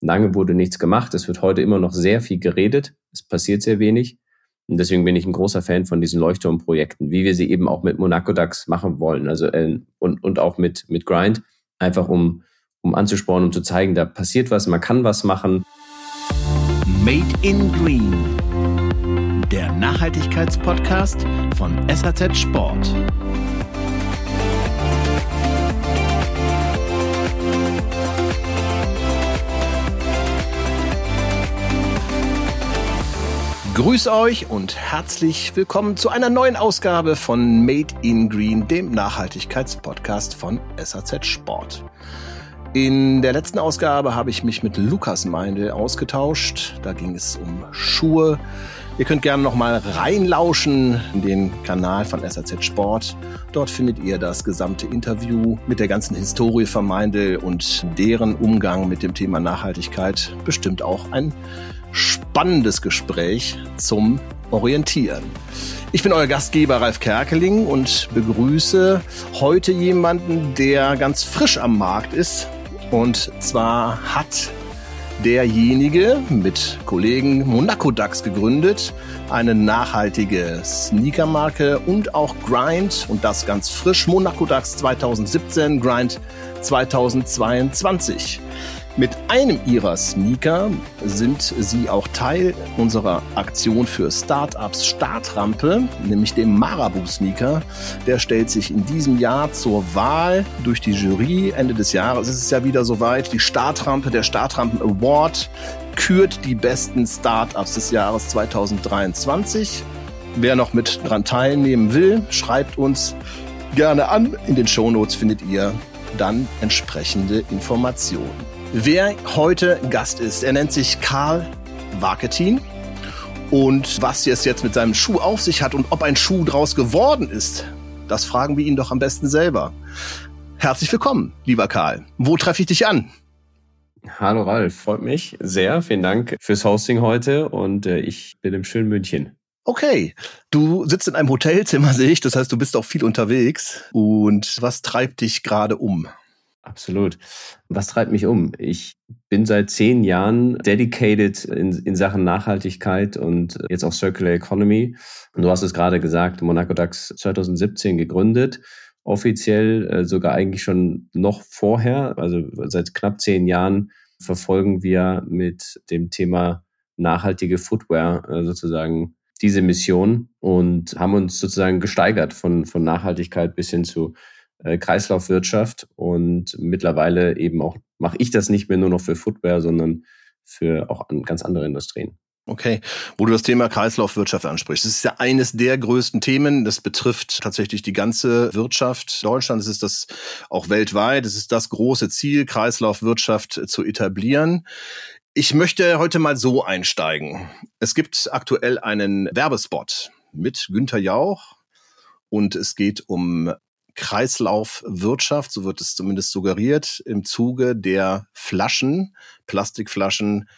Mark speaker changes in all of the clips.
Speaker 1: Lange wurde nichts gemacht. Es wird heute immer noch sehr viel geredet. Es passiert sehr wenig. Und deswegen bin ich ein großer Fan von diesen Leuchtturmprojekten, wie wir sie eben auch mit Monaco DAX machen wollen. Also äh, und, und auch mit, mit Grind, einfach um, um anzuspornen, um zu zeigen, da passiert was, man kann was machen.
Speaker 2: Made in Green. Der Nachhaltigkeitspodcast von SAZ Sport. Grüß euch und herzlich willkommen zu einer neuen Ausgabe von Made in Green, dem Nachhaltigkeitspodcast von SAZ Sport. In der letzten Ausgabe habe ich mich mit Lukas Meindl ausgetauscht. Da ging es um Schuhe. Ihr könnt gerne noch mal reinlauschen in den Kanal von SAZ Sport. Dort findet ihr das gesamte Interview mit der ganzen Historie von Meindl und deren Umgang mit dem Thema Nachhaltigkeit. Bestimmt auch ein spannendes Gespräch zum Orientieren. Ich bin euer Gastgeber Ralf Kerkeling und begrüße heute jemanden, der ganz frisch am Markt ist. Und zwar hat derjenige mit Kollegen Monaco Dax gegründet, eine nachhaltige Sneakermarke und auch Grind und das ganz frisch Monaco Dax 2017, Grind 2022. Mit einem ihrer Sneaker sind sie auch Teil unserer Aktion für Startups Startrampe, nämlich dem Marabu Sneaker. Der stellt sich in diesem Jahr zur Wahl durch die Jury. Ende des Jahres ist es ja wieder soweit. Die Startrampe, der Startrampen Award kürt die besten Startups des Jahres 2023. Wer noch mit dran teilnehmen will, schreibt uns gerne an. In den Shownotes findet ihr dann entsprechende Informationen wer heute Gast ist. Er nennt sich Karl Waketin. Und was es jetzt mit seinem Schuh auf sich hat und ob ein Schuh draus geworden ist, das fragen wir ihn doch am besten selber. Herzlich willkommen, lieber Karl. Wo treffe ich dich an?
Speaker 1: Hallo Ralf, freut mich sehr. Vielen Dank fürs Hosting heute und äh, ich bin im schönen München.
Speaker 2: Okay, du sitzt in einem Hotelzimmer, sehe ich. Das heißt, du bist auch viel unterwegs. Und was treibt dich gerade um?
Speaker 1: Absolut. Was treibt mich um? Ich bin seit zehn Jahren dedicated in, in Sachen Nachhaltigkeit und jetzt auch Circular Economy. Und du hast es gerade gesagt, Monaco DAX 2017 gegründet. Offiziell äh, sogar eigentlich schon noch vorher, also seit knapp zehn Jahren verfolgen wir mit dem Thema nachhaltige Footwear äh, sozusagen diese Mission und haben uns sozusagen gesteigert von, von Nachhaltigkeit bis hin zu äh, Kreislaufwirtschaft und mittlerweile eben auch mache ich das nicht mehr nur noch für Footwear, sondern für auch an ganz andere Industrien.
Speaker 2: Okay, wo du das Thema Kreislaufwirtschaft ansprichst. Das ist ja eines der größten Themen. Das betrifft tatsächlich die ganze Wirtschaft Deutschlands. Es ist das auch weltweit. Es ist das große Ziel, Kreislaufwirtschaft zu etablieren. Ich möchte heute mal so einsteigen. Es gibt aktuell einen Werbespot mit Günther Jauch und es geht um Kreislaufwirtschaft, so wird es zumindest suggeriert, im Zuge der Flaschen, Plastikflaschen,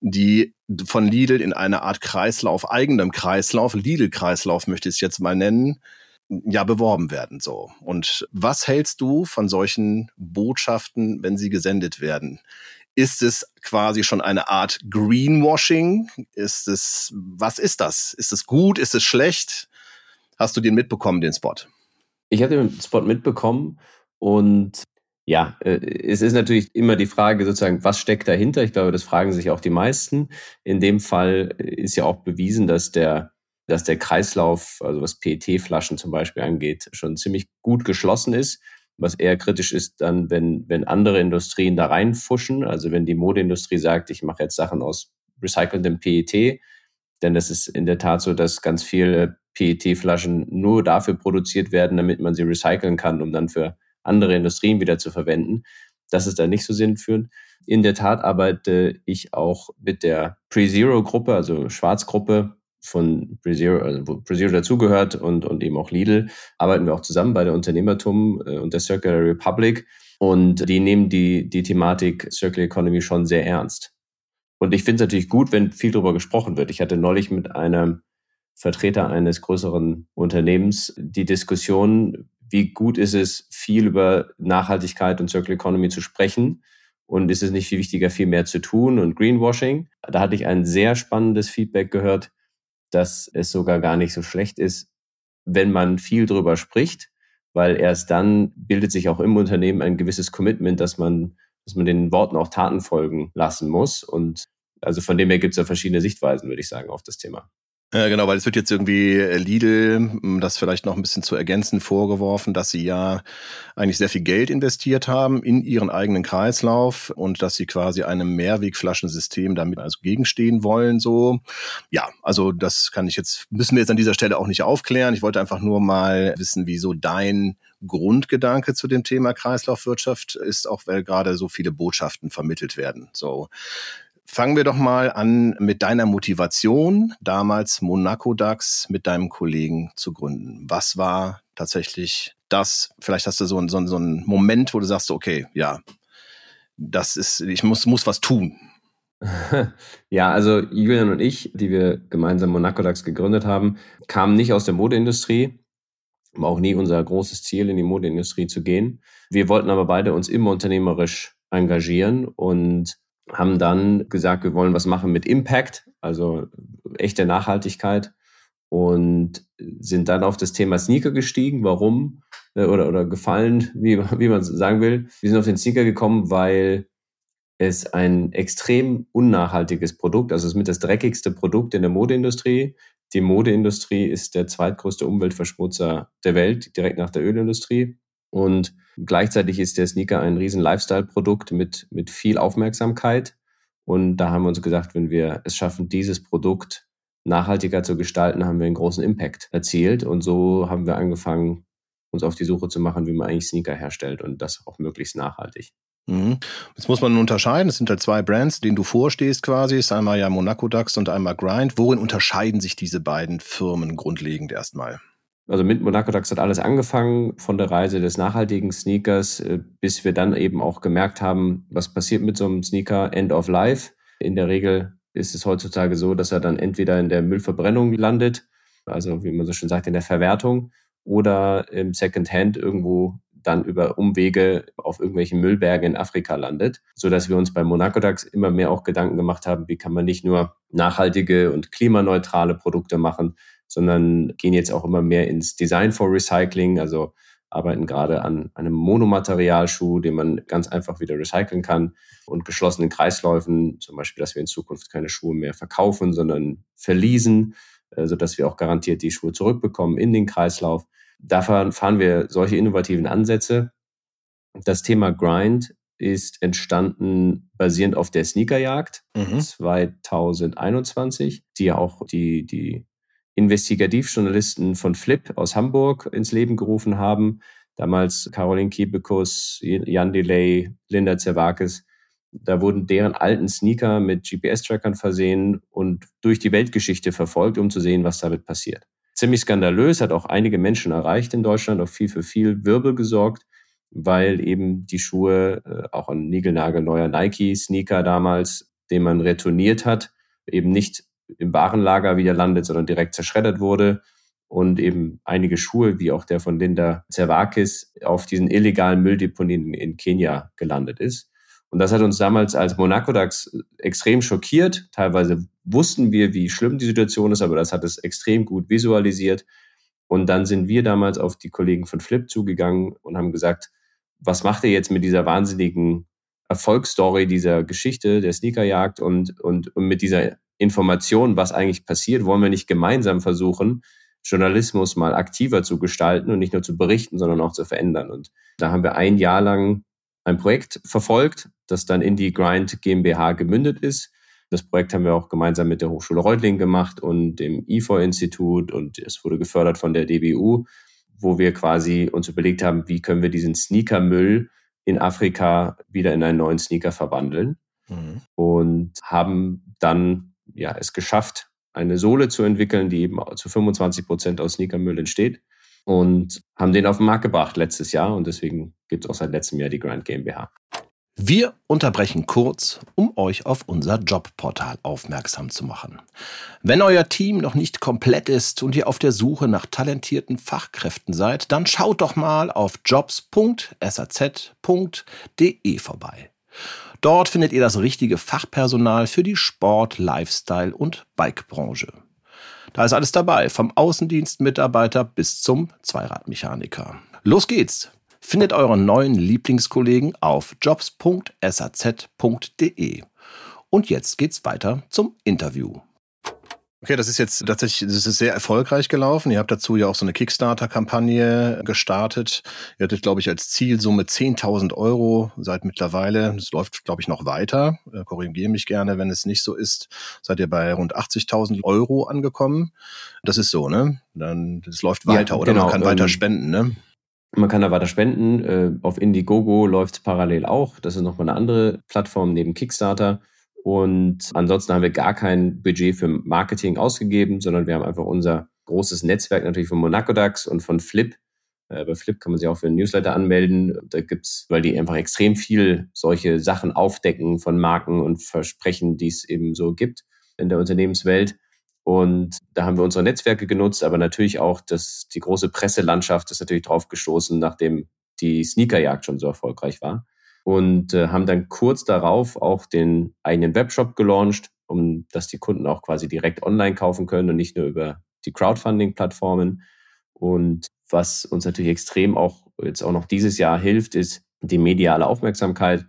Speaker 2: die von Lidl in eine Art Kreislauf, eigenem Kreislauf, Lidl-Kreislauf möchte ich es jetzt mal nennen, ja, beworben werden, so. Und was hältst du von solchen Botschaften, wenn sie gesendet werden? Ist es quasi schon eine Art Greenwashing? Ist es, was ist das? Ist es gut? Ist es schlecht? Hast du den mitbekommen, den Spot?
Speaker 1: Ich habe den Spot mitbekommen und ja, äh, es ist natürlich immer die Frage sozusagen, was steckt dahinter? Ich glaube, das fragen sich auch die meisten. In dem Fall ist ja auch bewiesen, dass der, dass der Kreislauf, also was PET-Flaschen zum Beispiel angeht, schon ziemlich gut geschlossen ist. Was eher kritisch ist dann, wenn, wenn andere Industrien da reinfuschen. Also wenn die Modeindustrie sagt, ich mache jetzt Sachen aus recyceltem PET, denn das ist in der Tat so, dass ganz viele PET-Flaschen nur dafür produziert werden, damit man sie recyceln kann, um dann für andere Industrien wieder zu verwenden. Das ist da nicht so sinnführend. In der Tat arbeite ich auch mit der Pre-Zero-Gruppe, also Schwarzgruppe von Pre-Zero, also wo Pre-Zero dazugehört und, und eben auch Lidl, arbeiten wir auch zusammen bei der Unternehmertum äh, und der Circular Republic. Und die nehmen die, die Thematik Circular Economy schon sehr ernst. Und ich finde es natürlich gut, wenn viel darüber gesprochen wird. Ich hatte neulich mit einem Vertreter eines größeren Unternehmens die Diskussion, wie gut ist es, viel über Nachhaltigkeit und Circular Economy zu sprechen Und ist es nicht viel wichtiger, viel mehr zu tun und Greenwashing? Da hatte ich ein sehr spannendes Feedback gehört, dass es sogar gar nicht so schlecht ist, wenn man viel drüber spricht, weil erst dann bildet sich auch im Unternehmen ein gewisses Commitment, dass man, dass man den Worten auch Taten folgen lassen muss. Und also von dem her gibt es ja verschiedene Sichtweisen, würde ich sagen, auf das Thema.
Speaker 2: Ja, genau, weil es wird jetzt irgendwie äh, Lidl, um das vielleicht noch ein bisschen zu ergänzen, vorgeworfen, dass sie ja eigentlich sehr viel Geld investiert haben in ihren eigenen Kreislauf und dass sie quasi einem Mehrwegflaschensystem damit also gegenstehen wollen. So, ja, also das kann ich jetzt müssen wir jetzt an dieser Stelle auch nicht aufklären. Ich wollte einfach nur mal wissen, wieso dein Grundgedanke zu dem Thema Kreislaufwirtschaft ist, auch weil gerade so viele Botschaften vermittelt werden. So, Fangen wir doch mal an mit deiner Motivation, damals Monaco DAX mit deinem Kollegen zu gründen. Was war tatsächlich das? Vielleicht hast du so, so, so einen Moment, wo du sagst, okay, ja, das ist, ich muss, muss was tun.
Speaker 1: Ja, also Julian und ich, die wir gemeinsam Monaco DAX gegründet haben, kamen nicht aus der Modeindustrie. Auch nie unser großes Ziel, in die Modeindustrie zu gehen. Wir wollten aber beide uns immer unternehmerisch engagieren und haben dann gesagt, wir wollen was machen mit Impact, also echte Nachhaltigkeit und sind dann auf das Thema Sneaker gestiegen. Warum? Äh, oder, oder gefallen, wie, wie man sagen will. Wir sind auf den Sneaker gekommen, weil es ein extrem unnachhaltiges Produkt, also es ist mit das dreckigste Produkt in der Modeindustrie. Die Modeindustrie ist der zweitgrößte Umweltverschmutzer der Welt, direkt nach der Ölindustrie. Und gleichzeitig ist der Sneaker ein riesen Lifestyle-Produkt mit, mit viel Aufmerksamkeit. Und da haben wir uns gesagt, wenn wir es schaffen, dieses Produkt nachhaltiger zu gestalten, haben wir einen großen Impact erzielt. Und so haben wir angefangen, uns auf die Suche zu machen, wie man eigentlich Sneaker herstellt und das auch möglichst nachhaltig.
Speaker 2: Mhm. Jetzt muss man unterscheiden. Es sind halt zwei Brands, denen du vorstehst quasi. Es ist einmal ja Monaco Dax und einmal Grind. Worin unterscheiden sich diese beiden Firmen grundlegend erstmal?
Speaker 1: Also mit Monaco Dax hat alles angefangen, von der Reise des nachhaltigen Sneakers, äh, bis wir dann eben auch gemerkt haben, was passiert mit so einem Sneaker End of Life. In der Regel ist es heutzutage so, dass er dann entweder in der Müllverbrennung landet, also wie man so schön sagt, in der Verwertung, oder im Secondhand irgendwo dann über Umwege auf irgendwelchen Müllbergen in Afrika landet, so dass wir uns bei Monaco Dax immer mehr auch Gedanken gemacht haben, wie kann man nicht nur nachhaltige und klimaneutrale Produkte machen, sondern gehen jetzt auch immer mehr ins Design for Recycling, also arbeiten gerade an einem Monomaterialschuh, den man ganz einfach wieder recyceln kann und geschlossenen Kreisläufen, zum Beispiel, dass wir in Zukunft keine Schuhe mehr verkaufen, sondern verließen, äh, sodass wir auch garantiert die Schuhe zurückbekommen in den Kreislauf. Da fahren wir solche innovativen Ansätze. Das Thema Grind ist entstanden basierend auf der Sneakerjagd mhm. 2021, die ja auch die, die Investigativjournalisten von Flip aus Hamburg ins Leben gerufen haben. Damals Caroline Kiebekus, Jan Delay, Linda Zervakis. Da wurden deren alten Sneaker mit GPS-Trackern versehen und durch die Weltgeschichte verfolgt, um zu sehen, was damit passiert. Ziemlich skandalös, hat auch einige Menschen erreicht in Deutschland, auch viel für viel Wirbel gesorgt, weil eben die Schuhe, äh, auch ein niegelnagelneuer Nike-Sneaker damals, den man retourniert hat, eben nicht im Warenlager wieder landet, sondern direkt zerschreddert wurde und eben einige Schuhe, wie auch der von Linda Zervakis, auf diesen illegalen Mülldeponien in Kenia gelandet ist. Und das hat uns damals als Monaco DAX extrem schockiert. Teilweise wussten wir, wie schlimm die Situation ist, aber das hat es extrem gut visualisiert. Und dann sind wir damals auf die Kollegen von Flip zugegangen und haben gesagt, was macht ihr jetzt mit dieser wahnsinnigen Erfolgsstory dieser Geschichte der Sneakerjagd und, und, und mit dieser Information, was eigentlich passiert, wollen wir nicht gemeinsam versuchen, Journalismus mal aktiver zu gestalten und nicht nur zu berichten, sondern auch zu verändern. Und da haben wir ein Jahr lang ein Projekt verfolgt, das dann in die Grind GmbH gemündet ist. Das Projekt haben wir auch gemeinsam mit der Hochschule Reutlingen gemacht und dem IFO-Institut und es wurde gefördert von der DBU, wo wir quasi uns überlegt haben, wie können wir diesen Sneakermüll in Afrika wieder in einen neuen Sneaker verwandeln. Mhm. Und haben dann ja, es geschafft, eine Sohle zu entwickeln, die eben zu 25 Prozent aus Sneakermüll entsteht und haben den auf den Markt gebracht letztes Jahr und deswegen gibt es auch seit letztem Jahr die Grand GmbH.
Speaker 2: Wir unterbrechen kurz, um euch auf unser Jobportal aufmerksam zu machen. Wenn euer Team noch nicht komplett ist und ihr auf der Suche nach talentierten Fachkräften seid, dann schaut doch mal auf jobs.saz.de vorbei. Dort findet ihr das richtige Fachpersonal für die Sport-, Lifestyle- und Bike-Branche. Da ist alles dabei, vom Außendienstmitarbeiter bis zum Zweiradmechaniker. Los geht's! Findet euren neuen Lieblingskollegen auf jobs.saz.de. Und jetzt geht's weiter zum Interview. Okay, das ist jetzt tatsächlich, das ist sehr erfolgreich gelaufen. Ihr habt dazu ja auch so eine Kickstarter-Kampagne gestartet. Ihr hattet, glaube ich, als Zielsumme 10.000 Euro seit mittlerweile. Das läuft, glaube ich, noch weiter. Äh, korrigiere mich gerne, wenn es nicht so ist. Seid ihr bei rund 80.000 Euro angekommen. Das ist so, ne? Dann, das läuft weiter ja, oder genau, man kann weiter ähm, spenden, ne?
Speaker 1: Man kann da weiter spenden. Äh, auf Indiegogo läuft es parallel auch. Das ist nochmal eine andere Plattform neben Kickstarter. Und ansonsten haben wir gar kein Budget für Marketing ausgegeben, sondern wir haben einfach unser großes Netzwerk natürlich von Monaco DAX und von Flip. Äh, bei Flip kann man sich auch für einen Newsletter anmelden. Da gibt's, weil die einfach extrem viel solche Sachen aufdecken von Marken und Versprechen, die es eben so gibt in der Unternehmenswelt. Und da haben wir unsere Netzwerke genutzt, aber natürlich auch das, die große Presselandschaft ist natürlich drauf gestoßen, nachdem die Sneakerjagd schon so erfolgreich war und äh, haben dann kurz darauf auch den eigenen Webshop gelauncht, um dass die Kunden auch quasi direkt online kaufen können und nicht nur über die Crowdfunding-Plattformen. Und was uns natürlich extrem auch jetzt auch noch dieses Jahr hilft, ist die mediale Aufmerksamkeit.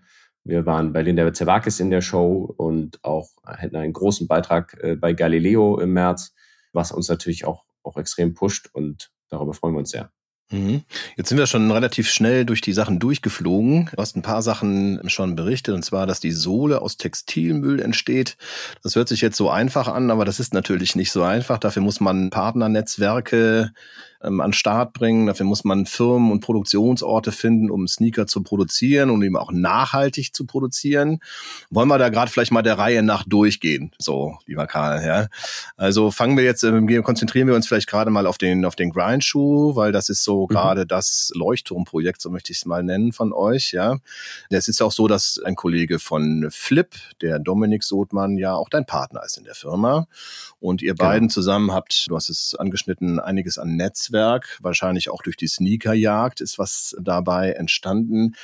Speaker 1: Wir waren bei Linda Zerwakis in der Show und auch hätten einen großen Beitrag äh, bei Galileo im März, was uns natürlich auch, auch extrem pusht und darüber freuen wir uns sehr.
Speaker 2: Mhm. Jetzt sind wir schon relativ schnell durch die Sachen durchgeflogen. Du hast ein paar Sachen schon berichtet, und zwar, dass die Sohle aus Textilmüll entsteht. Das hört sich jetzt so einfach an, aber das ist natürlich nicht so einfach. Dafür muss man Partnernetzwerke ähm, an Start bringen. Dafür muss man Firmen und Produktionsorte finden, um Sneaker zu produzieren und eben auch nachhaltig zu produzieren. Wollen wir da gerade vielleicht mal der Reihe nach durchgehen? So, lieber Karl, ja. Also fangen wir jetzt, äh, konzentrieren wir uns vielleicht gerade mal auf den, auf den Grindschuh, weil das ist so mhm. gerade das Leuchtturmprojekt, so möchte ich es mal nennen von euch, ja. Es ist auch so, dass ein Kollege von Flip, der Dominik Sotmann, ja auch dein Partner ist in der Firma. Und ihr genau. beiden zusammen habt, du hast es angeschnitten, einiges an Netz Netzwerk, wahrscheinlich auch durch die Sneakerjagd ist was dabei entstanden.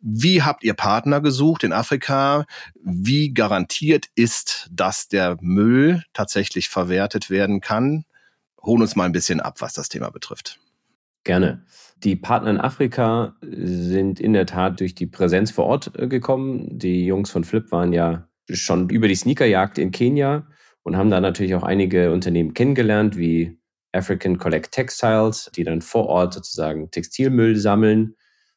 Speaker 2: Wie habt ihr Partner gesucht in Afrika? Wie garantiert ist, dass der Müll tatsächlich verwertet werden kann? Holen uns mal ein bisschen ab, was das Thema betrifft.
Speaker 1: Gerne. Die Partner in Afrika sind in der Tat durch die Präsenz vor Ort äh, gekommen. Die Jungs von Flip waren ja schon über die Sneakerjagd in Kenia und haben da natürlich auch einige Unternehmen kennengelernt, wie African Collect Textiles, die dann vor Ort sozusagen Textilmüll sammeln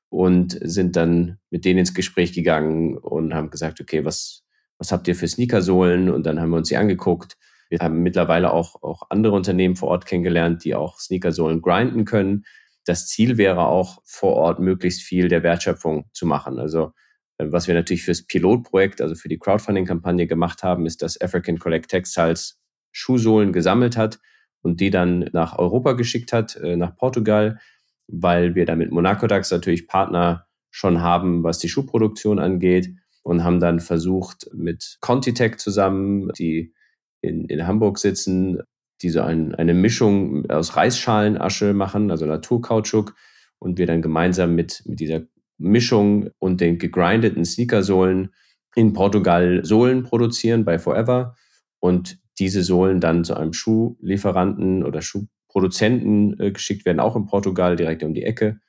Speaker 1: und sind dann mit denen ins Gespräch gegangen und haben gesagt, okay, was, was habt ihr für Sneakersohlen? Und dann haben wir uns die angeguckt. Wir haben mittlerweile auch, auch andere Unternehmen vor Ort kennengelernt, die auch Sneakersohlen grinden können. Das Ziel wäre auch vor Ort möglichst viel der Wertschöpfung zu machen. Also äh, was wir natürlich fürs Pilotprojekt, also für die Crowdfunding-Kampagne gemacht haben, ist, dass African Collect Textiles Schuhsohlen gesammelt hat und die dann nach Europa geschickt hat, äh, nach Portugal, weil wir da mit Monaco DAX natürlich Partner schon haben, was die Schuhproduktion angeht und haben dann versucht mit Contitech zusammen, die in, in Hamburg sitzen, die so ein, eine Mischung aus Reisschalenasche machen, also Naturkautschuk und wir dann gemeinsam mit, mit dieser Mischung und den gegrindeten Sneakersohlen in Portugal Sohlen produzieren bei Forever. Und diese Sohlen dann zu einem Schuhlieferanten oder Schuhproduzenten äh, geschickt werden, auch in Portugal, direkt um die Ecke,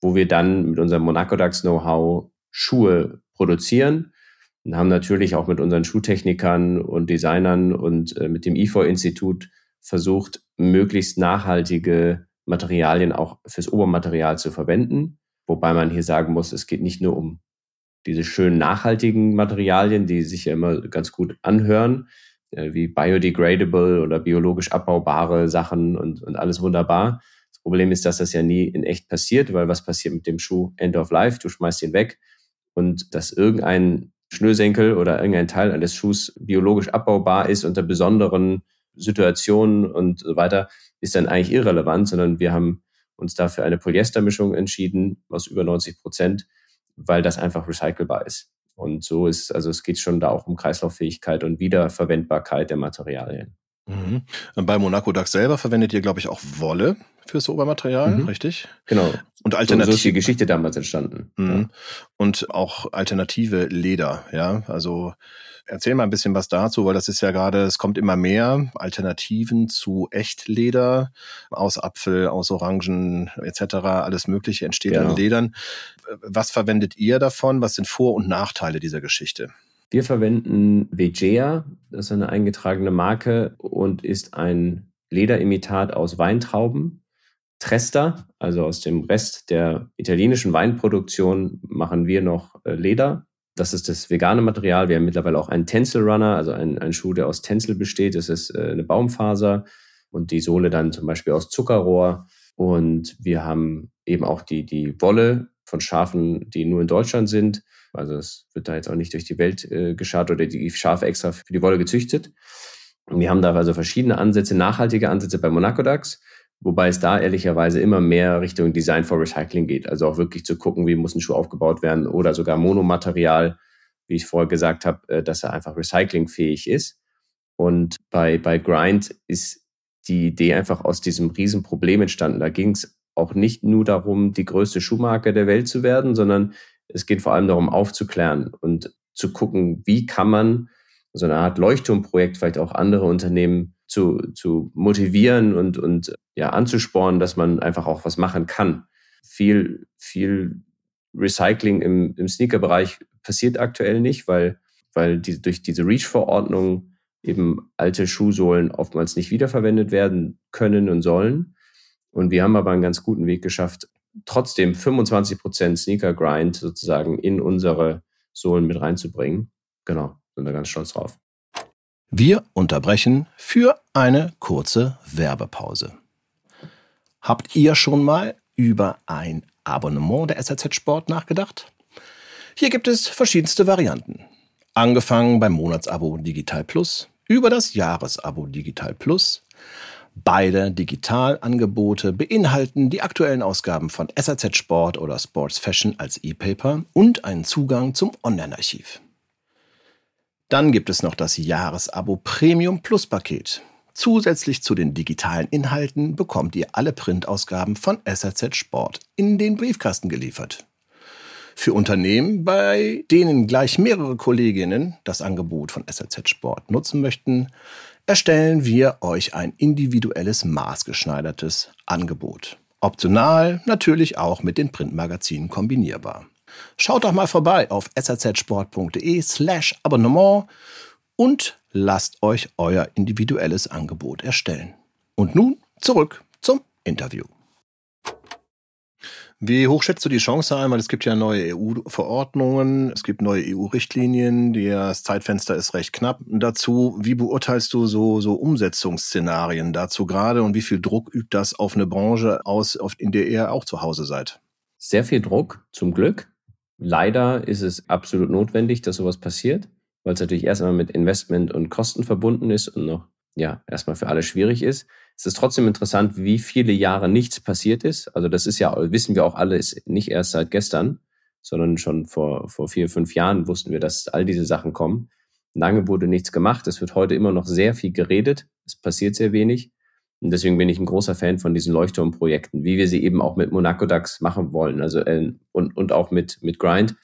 Speaker 1: wo wir dann mit unserem Monaco DAX Know-how Schuhe produzieren und haben natürlich auch mit unseren Schuhtechnikern und Designern und äh, mit dem IFO-Institut versucht, möglichst nachhaltige Materialien auch fürs Obermaterial zu verwenden. Wobei man hier sagen muss, es geht nicht nur um diese schönen nachhaltigen Materialien, die sich ja immer ganz gut anhören, äh, wie biodegradable oder biologisch abbaubare Sachen und, und alles wunderbar. Das Problem ist, dass das ja nie in echt passiert, weil was passiert mit dem Schuh End of Life? Du schmeißt ihn weg und dass irgendein Schnürsenkel oder irgendein Teil eines Schuhs biologisch abbaubar ist unter besonderen Situationen und so weiter, ist dann eigentlich irrelevant, sondern wir haben uns dafür eine Polyestermischung entschieden aus über 90 Prozent, weil das einfach recycelbar ist. Und so ist, also es geht schon da auch um Kreislauffähigkeit und Wiederverwendbarkeit der Materialien.
Speaker 2: Mhm. Bei Monaco DAX selber verwendet ihr, glaube ich, auch Wolle fürs Obermaterial, mhm. richtig?
Speaker 1: Genau.
Speaker 2: Und alternativ. So
Speaker 1: ist die Geschichte damals entstanden.
Speaker 2: Mhm. Ja. Und auch alternative Leder, ja. Also erzähl mal ein bisschen was dazu, weil das ist ja gerade, es kommt immer mehr Alternativen zu Echtleder aus Apfel, aus Orangen etc. Alles Mögliche entsteht ja. an Ledern. Was verwendet ihr davon? Was sind Vor- und Nachteile dieser Geschichte?
Speaker 1: Wir verwenden Vegea, das ist eine eingetragene Marke und ist ein Lederimitat aus Weintrauben. Tresta, also aus dem Rest der italienischen Weinproduktion, machen wir noch äh, Leder. Das ist das vegane Material. Wir haben mittlerweile auch einen Tencel Runner, also einen, Schuh, der aus Tencel besteht. Das ist äh, eine Baumfaser und die Sohle dann zum Beispiel aus Zuckerrohr. Und wir haben eben auch die, die Wolle von Schafen, die nur in Deutschland sind. Also es wird da jetzt auch nicht durch die Welt äh, geschart oder die Schafe extra für die Wolle gezüchtet. Und wir haben da also verschiedene Ansätze, nachhaltige Ansätze bei Monaco Dax. Wobei es da ehrlicherweise immer mehr Richtung Design for Recycling geht. Also auch wirklich zu gucken, wie muss ein Schuh aufgebaut werden oder sogar Monomaterial, wie ich vorher gesagt habe, äh, dass er einfach recyclingfähig ist. Und bei, bei Grind ist die Idee einfach aus diesem Riesenproblem entstanden. Da ging es auch nicht nur darum, die größte Schuhmarke der Welt zu werden, sondern es geht vor allem darum, aufzuklären und zu gucken, wie kann man so eine Art Leuchtturmprojekt vielleicht auch andere Unternehmen zu, zu motivieren und, und ja, anzuspornen, dass man einfach auch was machen kann. Viel, viel Recycling im, im Sneaker-Bereich passiert aktuell nicht, weil, weil die, durch diese REACH-Verordnung eben alte Schuhsohlen oftmals nicht wiederverwendet werden können und sollen. Und wir haben aber einen ganz guten Weg geschafft, trotzdem 25 Prozent Sneaker Grind sozusagen in unsere Sohlen mit reinzubringen. Genau, sind wir ganz stolz drauf.
Speaker 2: Wir unterbrechen für eine kurze Werbepause. Habt ihr schon mal über ein Abonnement der SRZ Sport nachgedacht? Hier gibt es verschiedenste Varianten. Angefangen beim Monatsabo Digital Plus, über das Jahresabo Digital Plus. Beide Digitalangebote beinhalten die aktuellen Ausgaben von SRZ Sport oder Sports Fashion als E-Paper und einen Zugang zum Online-Archiv. Dann gibt es noch das Jahresabo Premium Plus Paket. Zusätzlich zu den digitalen Inhalten bekommt ihr alle Printausgaben von SRZ Sport in den Briefkasten geliefert. Für Unternehmen, bei denen gleich mehrere Kolleginnen das Angebot von SRZ Sport nutzen möchten, erstellen wir euch ein individuelles maßgeschneidertes Angebot. Optional natürlich auch mit den Printmagazinen kombinierbar. Schaut doch mal vorbei auf sazsport.de slash Abonnement und lasst euch euer individuelles Angebot erstellen. Und nun zurück zum Interview. Wie hoch schätzt du die Chance ein? Weil es gibt ja neue EU-Verordnungen, es gibt neue EU-Richtlinien, das Zeitfenster ist recht knapp. Dazu, wie beurteilst du so, so Umsetzungsszenarien dazu gerade und wie viel Druck übt das auf eine Branche aus, in der ihr auch zu Hause seid?
Speaker 1: Sehr viel Druck, zum Glück. Leider ist es absolut notwendig, dass sowas passiert, weil es natürlich erst einmal mit Investment und Kosten verbunden ist und noch, ja, erstmal für alle schwierig ist. Es ist trotzdem interessant, wie viele Jahre nichts passiert ist. Also das ist ja, wissen wir auch alle, ist nicht erst seit gestern, sondern schon vor, vor vier, fünf Jahren wussten wir, dass all diese Sachen kommen. Lange wurde nichts gemacht. Es wird heute immer noch sehr viel geredet. Es passiert sehr wenig. Und deswegen bin ich ein großer Fan von diesen Leuchtturmprojekten, wie wir sie eben auch mit Monaco DAX machen wollen. Also äh, und, und auch mit, mit Grind,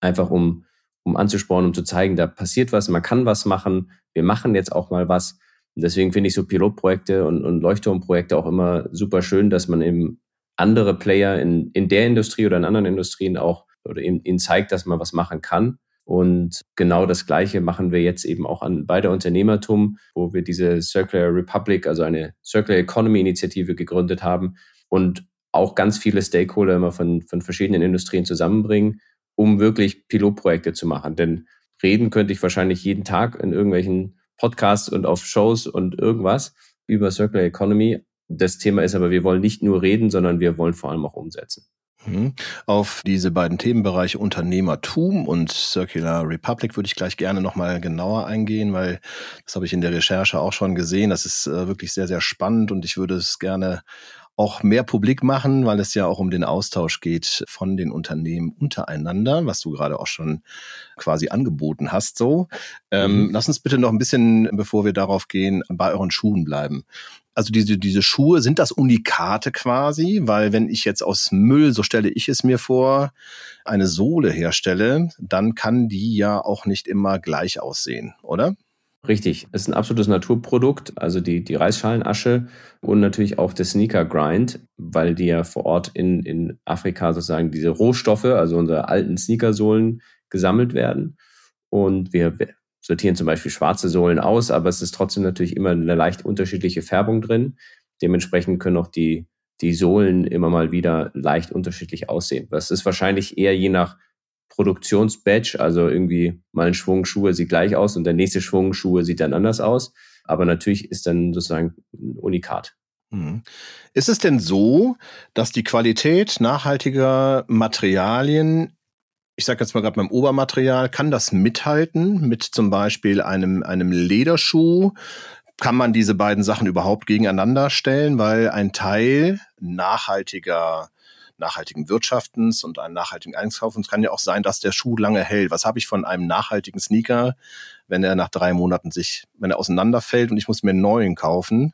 Speaker 1: einfach um, um anzuspornen, um zu zeigen, da passiert was, man kann was machen, wir machen jetzt auch mal was. Und deswegen finde ich so Pilotprojekte und, und Leuchtturmprojekte auch immer super schön, dass man eben andere Player in, in der Industrie oder in anderen Industrien auch oder ihnen, ihnen zeigt, dass man was machen kann und genau das Gleiche machen wir jetzt eben auch an, bei der Unternehmertum, wo wir diese Circular Republic, also eine Circular Economy Initiative gegründet haben und auch ganz viele Stakeholder immer von, von verschiedenen Industrien zusammenbringen, um wirklich Pilotprojekte zu machen. Denn reden könnte ich wahrscheinlich jeden Tag in irgendwelchen Podcasts und auf Shows und irgendwas über Circular Economy. Das Thema ist aber, wir wollen nicht nur reden, sondern wir wollen vor allem auch umsetzen.
Speaker 2: Mhm. Auf diese beiden Themenbereiche Unternehmertum und Circular Republic würde ich gleich gerne nochmal genauer eingehen, weil das habe ich in der Recherche auch schon gesehen. Das ist äh, wirklich sehr, sehr spannend und ich würde es gerne auch mehr publik machen, weil es ja auch um den Austausch geht von den Unternehmen untereinander, was du gerade auch schon quasi angeboten hast. So, ähm, mhm. lass uns bitte noch ein bisschen, bevor wir darauf gehen, bei euren Schuhen bleiben. Also diese, diese Schuhe, sind das Unikate quasi? Weil wenn ich jetzt aus Müll, so stelle ich es mir vor, eine Sohle herstelle, dann kann die ja auch nicht immer gleich aussehen, oder?
Speaker 1: Richtig, es ist ein absolutes Naturprodukt, also die, die Reisschalenasche und natürlich auch der Sneaker Grind, weil die ja vor Ort in, in Afrika sozusagen diese Rohstoffe, also unsere alten Sneakersohlen, gesammelt werden. Und wir sortieren zum Beispiel schwarze Sohlen aus, aber es ist trotzdem natürlich immer eine leicht unterschiedliche Färbung drin. Dementsprechend können auch die, die Sohlen immer mal wieder leicht unterschiedlich aussehen. Das ist wahrscheinlich eher je nach Produktionsbatch, also irgendwie mal ein Schwung Schuhe sieht gleich aus und der nächste Schwung Schuhe sieht dann anders aus. Aber natürlich ist dann sozusagen ein Unikat.
Speaker 2: Mhm. Ist es denn so, dass die Qualität nachhaltiger Materialien ich sage jetzt mal gerade beim Obermaterial, kann das mithalten mit zum Beispiel einem, einem Lederschuh? Kann man diese beiden Sachen überhaupt gegeneinander stellen? Weil ein Teil nachhaltiger nachhaltigen Wirtschaftens und einen nachhaltigen Einkaufens kann ja auch sein, dass der Schuh lange hält. Was habe ich von einem nachhaltigen Sneaker, wenn er nach drei Monaten sich, wenn er auseinanderfällt und ich muss mir einen neuen kaufen?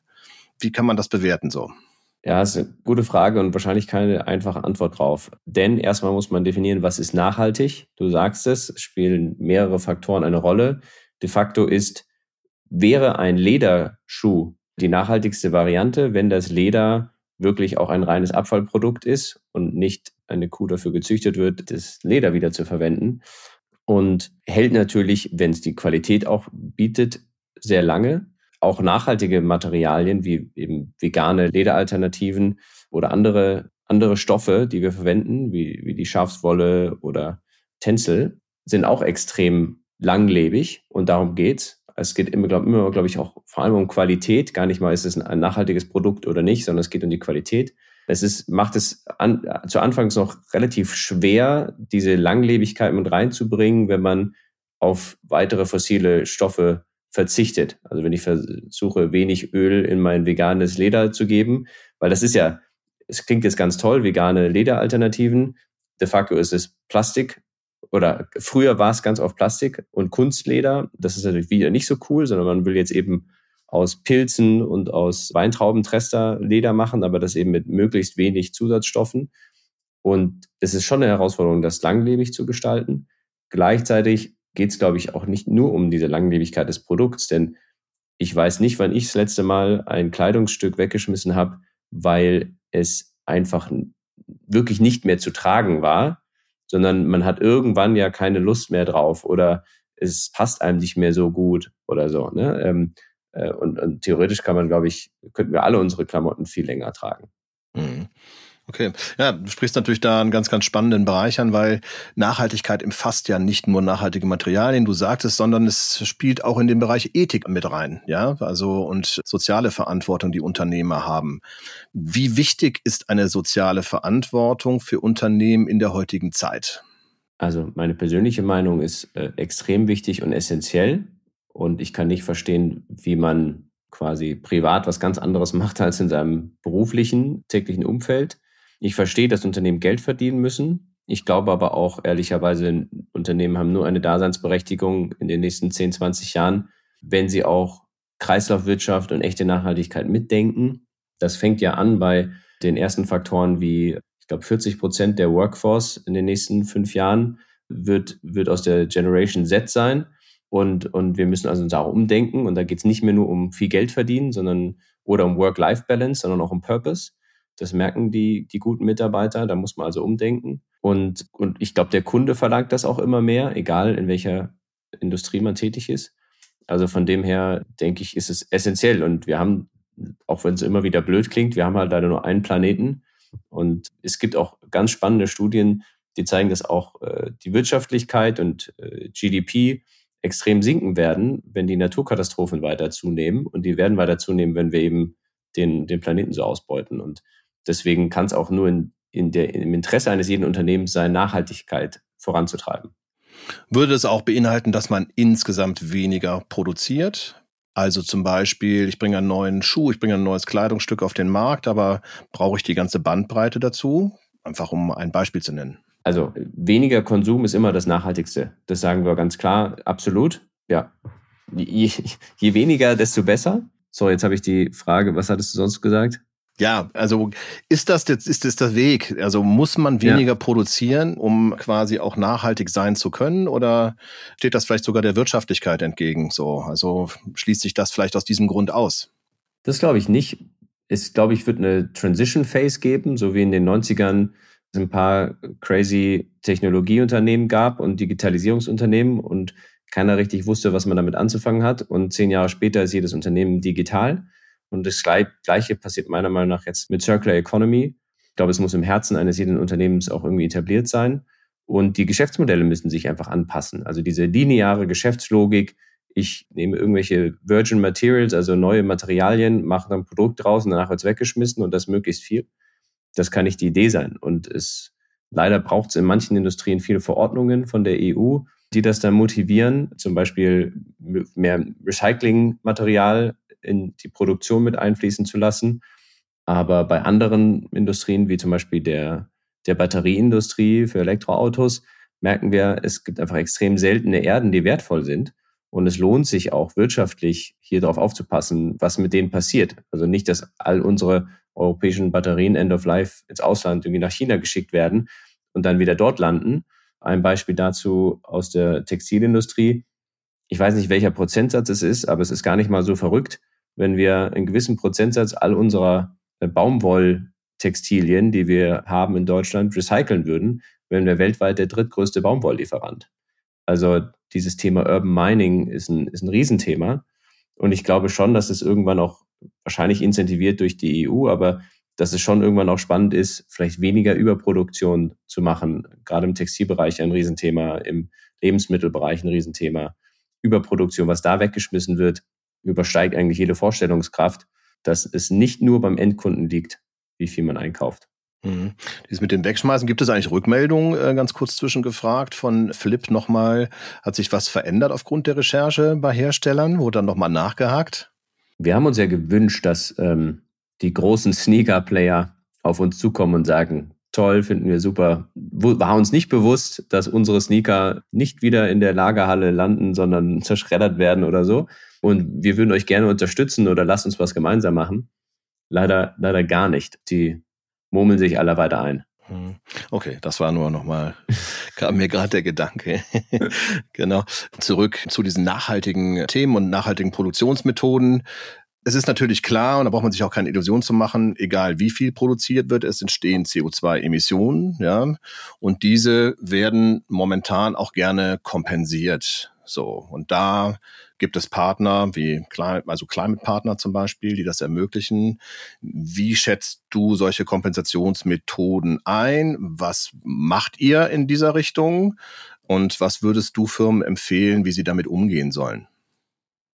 Speaker 2: Wie kann man das bewerten so?
Speaker 1: Ja, ist eine gute Frage und wahrscheinlich keine einfache Antwort drauf. Denn erstmal muss man definieren, was ist nachhaltig. Du sagst es, es spielen mehrere Faktoren eine Rolle. De facto ist, wäre ein Lederschuh die nachhaltigste Variante, wenn das Leder wirklich auch ein reines Abfallprodukt ist und nicht eine Kuh dafür gezüchtet wird, das Leder wieder zu verwenden. Und hält natürlich, wenn es die Qualität auch bietet, sehr lange auch nachhaltige Materialien wie eben vegane Lederalternativen oder andere, andere Stoffe, die wir verwenden, wie, wie die Schafswolle oder Tencel, sind auch extrem langlebig und darum geht's. Es geht immer, glaube immer, glaube ich, auch vor allem um Qualität. Gar nicht mal, ist es ein nachhaltiges Produkt oder nicht, sondern es geht um die Qualität. Es ist, macht es an, zu Anfangs noch relativ schwer, diese Langlebigkeit mit reinzubringen, wenn man auf weitere fossile Stoffe verzichtet. Also wenn ich versuche, wenig Öl in mein veganes Leder zu geben, weil das ist ja, es klingt jetzt ganz toll, vegane Lederalternativen. De facto ist es Plastik oder früher war es ganz oft Plastik und Kunstleder. Das ist natürlich wieder nicht so cool, sondern man will jetzt eben aus Pilzen und aus Weintraubentrester Leder machen, aber das eben mit möglichst wenig Zusatzstoffen. Und es ist schon eine Herausforderung, das langlebig zu gestalten. Gleichzeitig geht es, glaube ich, auch nicht nur um diese Langlebigkeit des Produkts, denn ich weiß nicht, wann ich das letzte Mal ein Kleidungsstück weggeschmissen habe, weil es einfach wirklich nicht mehr zu tragen war, sondern man hat irgendwann ja keine Lust mehr drauf oder es passt einem nicht mehr so gut oder so. Ne? Ähm, äh, und, und theoretisch kann man, glaube ich, könnten wir alle unsere Klamotten viel länger tragen.
Speaker 2: Mhm. Okay, ja, du sprichst natürlich da einen ganz, ganz spannenden Bereich an, weil Nachhaltigkeit umfasst ja nicht nur nachhaltige Materialien, du sagtest, sondern es spielt auch in den Bereich Ethik mit rein, ja, also und soziale Verantwortung, die Unternehmer haben. Wie wichtig ist eine soziale Verantwortung für Unternehmen in der heutigen Zeit?
Speaker 1: Also meine persönliche Meinung ist äh, extrem wichtig und essentiell und ich kann nicht verstehen, wie man quasi privat was ganz anderes macht als in seinem beruflichen, täglichen Umfeld. Ich verstehe, dass Unternehmen Geld verdienen müssen. Ich glaube aber auch ehrlicherweise, Unternehmen haben nur eine Daseinsberechtigung in den nächsten 10, 20 Jahren, wenn sie auch Kreislaufwirtschaft und echte Nachhaltigkeit mitdenken. Das fängt ja an bei den ersten Faktoren wie, ich glaube, 40 Prozent der Workforce in den nächsten fünf Jahren wird, wird aus der Generation Z sein. Und, und wir müssen also uns auch umdenken. Und da geht es nicht mehr nur um viel Geld verdienen, sondern oder um Work-Life-Balance, sondern auch um Purpose. Das merken die, die guten Mitarbeiter, da muss man also umdenken. Und, und ich glaube, der Kunde verlangt das auch immer mehr, egal in welcher Industrie man tätig ist. Also von dem her denke ich, ist es essentiell. Und wir haben, auch wenn es immer wieder blöd klingt, wir haben halt leider nur einen Planeten. Und es gibt auch ganz spannende Studien, die zeigen, dass auch äh, die Wirtschaftlichkeit und äh, GDP extrem sinken werden, wenn die Naturkatastrophen weiter zunehmen. Und die werden weiter zunehmen, wenn wir eben den, den Planeten so ausbeuten. Und Deswegen kann es auch nur in, in der, im Interesse eines jeden Unternehmens sein, Nachhaltigkeit voranzutreiben.
Speaker 2: Würde es auch beinhalten, dass man insgesamt weniger produziert? Also zum Beispiel, ich bringe einen neuen Schuh, ich bringe ein neues Kleidungsstück auf den Markt, aber brauche ich die ganze Bandbreite dazu? Einfach um ein Beispiel zu nennen.
Speaker 1: Also weniger Konsum ist immer das Nachhaltigste. Das sagen wir ganz klar, absolut. Ja. Je, je weniger, desto besser. So, jetzt habe ich die Frage, was hattest du sonst gesagt?
Speaker 2: Ja, also ist das jetzt ist das der Weg? Also muss man weniger ja. produzieren, um quasi auch nachhaltig sein zu können, oder steht das vielleicht sogar der Wirtschaftlichkeit entgegen? So, also schließt sich das vielleicht aus diesem Grund aus?
Speaker 1: Das glaube ich nicht. Es glaube ich wird eine Transition Phase geben, so wie in den 90ern es ein paar crazy Technologieunternehmen gab und Digitalisierungsunternehmen und keiner richtig wusste, was man damit anzufangen hat. Und zehn Jahre später ist jedes Unternehmen digital. Und das Gleiche passiert meiner Meinung nach jetzt mit Circular Economy. Ich glaube, es muss im Herzen eines jeden Unternehmens auch irgendwie etabliert sein. Und die Geschäftsmodelle müssen sich einfach anpassen. Also diese lineare Geschäftslogik, ich nehme irgendwelche Virgin Materials, also neue Materialien, mache dann ein Produkt draus und danach wird es weggeschmissen und das möglichst viel. Das kann nicht die Idee sein. Und es leider braucht es in manchen Industrien viele Verordnungen von der EU, die das dann motivieren, zum Beispiel mehr Recyclingmaterial in die Produktion mit einfließen zu lassen. Aber bei anderen Industrien, wie zum Beispiel der, der Batterieindustrie für Elektroautos, merken wir, es gibt einfach extrem seltene Erden, die wertvoll sind. Und es lohnt sich auch wirtschaftlich hier darauf aufzupassen, was mit denen passiert. Also nicht, dass all unsere europäischen Batterien End of Life ins Ausland irgendwie nach China geschickt werden und dann wieder dort landen. Ein Beispiel dazu aus der Textilindustrie. Ich weiß nicht, welcher Prozentsatz es ist, aber es ist gar nicht mal so verrückt wenn wir einen gewissen Prozentsatz all unserer äh, Baumwolltextilien, die wir haben in Deutschland, recyceln würden, wären wir weltweit der drittgrößte Baumwolllieferant. Also dieses Thema Urban Mining ist ein, ist ein Riesenthema. Und ich glaube schon, dass es irgendwann auch wahrscheinlich incentiviert durch die EU, aber dass es schon irgendwann auch spannend ist, vielleicht weniger Überproduktion zu machen. Gerade im Textilbereich ein Riesenthema, im Lebensmittelbereich ein Riesenthema. Überproduktion, was da weggeschmissen wird, übersteigt eigentlich jede Vorstellungskraft, dass es nicht nur beim Endkunden liegt, wie viel man einkauft.
Speaker 2: Mhm. Dies mit dem Wegschmeißen, gibt es eigentlich Rückmeldungen, äh, ganz kurz zwischengefragt, von Flip nochmal, hat sich was verändert aufgrund der Recherche bei Herstellern? Wurde dann nochmal nachgehakt?
Speaker 1: Wir haben uns ja gewünscht, dass ähm, die großen Sneaker-Player auf uns zukommen und sagen, toll, finden wir super. War uns nicht bewusst, dass unsere Sneaker nicht wieder in der Lagerhalle landen, sondern zerschreddert werden oder so und wir würden euch gerne unterstützen oder lasst uns was gemeinsam machen. Leider, leider gar nicht. Die murmeln sich alle weiter ein.
Speaker 2: Hm. Okay, das war nur nochmal, kam mir gerade der Gedanke. genau. Zurück zu diesen nachhaltigen Themen und nachhaltigen Produktionsmethoden. Es ist natürlich klar, und da braucht man sich auch keine Illusion zu machen, egal wie viel produziert wird, es entstehen CO2-Emissionen, ja. Und diese werden momentan auch gerne kompensiert. So. Und da gibt es Partner wie, also Climate Partner zum Beispiel, die das ermöglichen. Wie schätzt du solche Kompensationsmethoden ein? Was macht ihr in dieser Richtung? Und was würdest du Firmen empfehlen, wie sie damit umgehen sollen?